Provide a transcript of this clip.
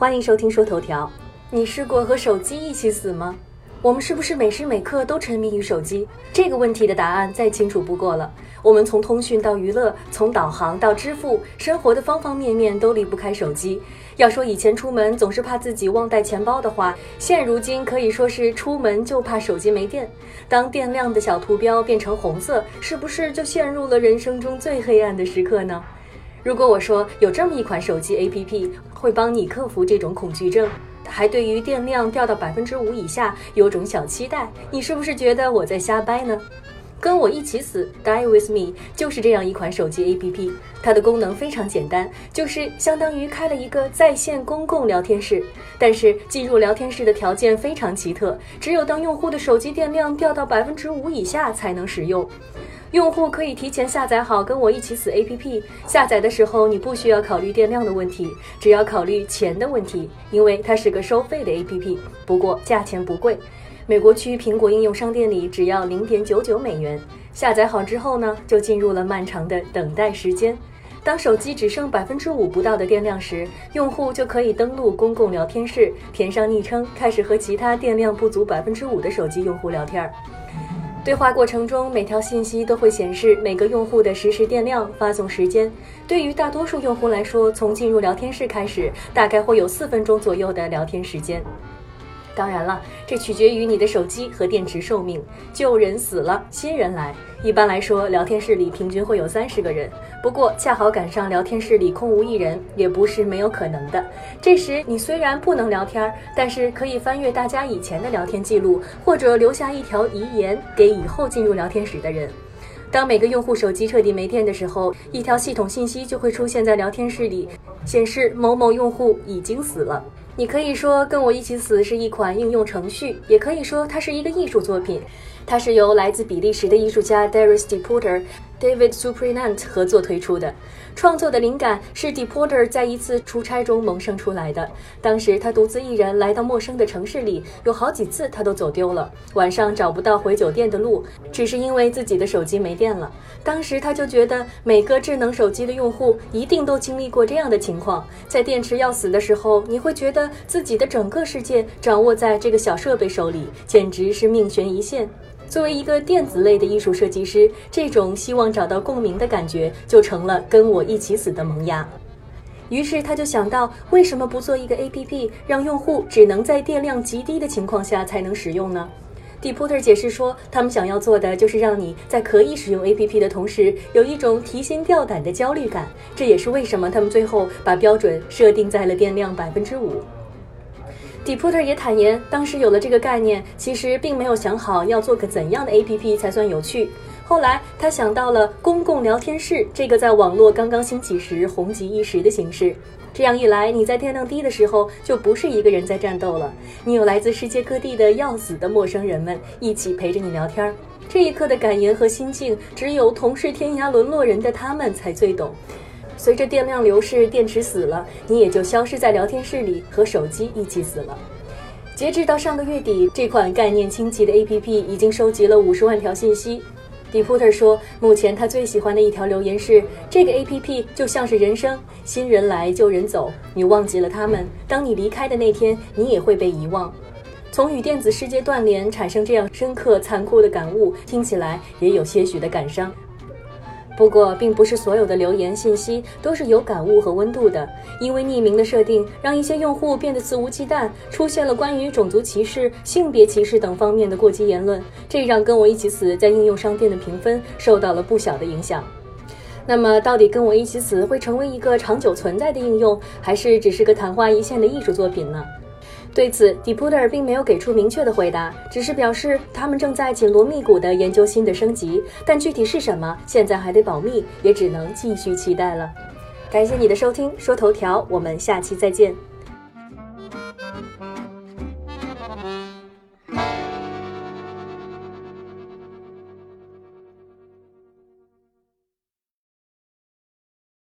欢迎收听说头条。你试过和手机一起死吗？我们是不是每时每刻都沉迷于手机？这个问题的答案再清楚不过了。我们从通讯到娱乐，从导航到支付，生活的方方面面都离不开手机。要说以前出门总是怕自己忘带钱包的话，现如今可以说是出门就怕手机没电。当电量的小图标变成红色，是不是就陷入了人生中最黑暗的时刻呢？如果我说有这么一款手机 APP 会帮你克服这种恐惧症，还对于电量掉到百分之五以下有种小期待，你是不是觉得我在瞎掰呢？跟我一起死，Die with me，就是这样一款手机 APP。它的功能非常简单，就是相当于开了一个在线公共聊天室。但是进入聊天室的条件非常奇特，只有当用户的手机电量掉到百分之五以下才能使用。用户可以提前下载好《跟我一起死》APP，下载的时候你不需要考虑电量的问题，只要考虑钱的问题，因为它是个收费的 APP，不过价钱不贵。美国区苹果应用商店里只要零点九九美元。下载好之后呢，就进入了漫长的等待时间。当手机只剩百分之五不到的电量时，用户就可以登录公共聊天室，填上昵称，开始和其他电量不足百分之五的手机用户聊天儿。对话过程中，每条信息都会显示每个用户的实时电量、发送时间。对于大多数用户来说，从进入聊天室开始，大概会有四分钟左右的聊天时间。当然了，这取决于你的手机和电池寿命。旧人死了，新人来。一般来说，聊天室里平均会有三十个人。不过，恰好赶上聊天室里空无一人，也不是没有可能的。这时，你虽然不能聊天，但是可以翻阅大家以前的聊天记录，或者留下一条遗言给以后进入聊天室的人。当每个用户手机彻底没电的时候，一条系统信息就会出现在聊天室里，显示某某用户已经死了。你可以说《跟我一起死》是一款应用程序，也可以说它是一个艺术作品。它是由来自比利时的艺术家 Darius Deporter。David Suprinant 合作推出的创作的灵感是 Deporter 在一次出差中萌生出来的。当时他独自一人来到陌生的城市里，有好几次他都走丢了，晚上找不到回酒店的路，只是因为自己的手机没电了。当时他就觉得每个智能手机的用户一定都经历过这样的情况，在电池要死的时候，你会觉得自己的整个世界掌握在这个小设备手里，简直是命悬一线。作为一个电子类的艺术设计师，这种希望找到共鸣的感觉就成了跟我一起死的萌芽。于是他就想到，为什么不做一个 APP，让用户只能在电量极低的情况下才能使用呢？Deporter 解释说，他们想要做的就是让你在可以使用 APP 的同时，有一种提心吊胆的焦虑感。这也是为什么他们最后把标准设定在了电量百分之五。Dipter 也坦言，当时有了这个概念，其实并没有想好要做个怎样的 APP 才算有趣。后来他想到了公共聊天室这个在网络刚刚兴起时红极一时的形式。这样一来，你在电量低的时候就不是一个人在战斗了，你有来自世界各地的要死的陌生人们一起陪着你聊天。这一刻的感言和心境，只有同是天涯沦落人的他们才最懂。随着电量流逝，电池死了，你也就消失在聊天室里，和手机一起死了。截至到上个月底，这款概念清奇的 APP 已经收集了五十万条信息。Deputer 说，目前他最喜欢的一条留言是：“这个 APP 就像是人生，新人来旧人走，你忘记了他们，当你离开的那天，你也会被遗忘。”从与电子世界断联，产生这样深刻残酷的感悟，听起来也有些许的感伤。不过，并不是所有的留言信息都是有感悟和温度的，因为匿名的设定让一些用户变得肆无忌惮，出现了关于种族歧视、性别歧视等方面的过激言论，这让跟我一起死在应用商店的评分受到了不小的影响。那么，到底跟我一起死会成为一个长久存在的应用，还是只是个昙花一现的艺术作品呢？对此，Deputer 并没有给出明确的回答，只是表示他们正在紧锣密鼓地研究新的升级，但具体是什么，现在还得保密，也只能继续期待了。感谢你的收听，说头条，我们下期再见。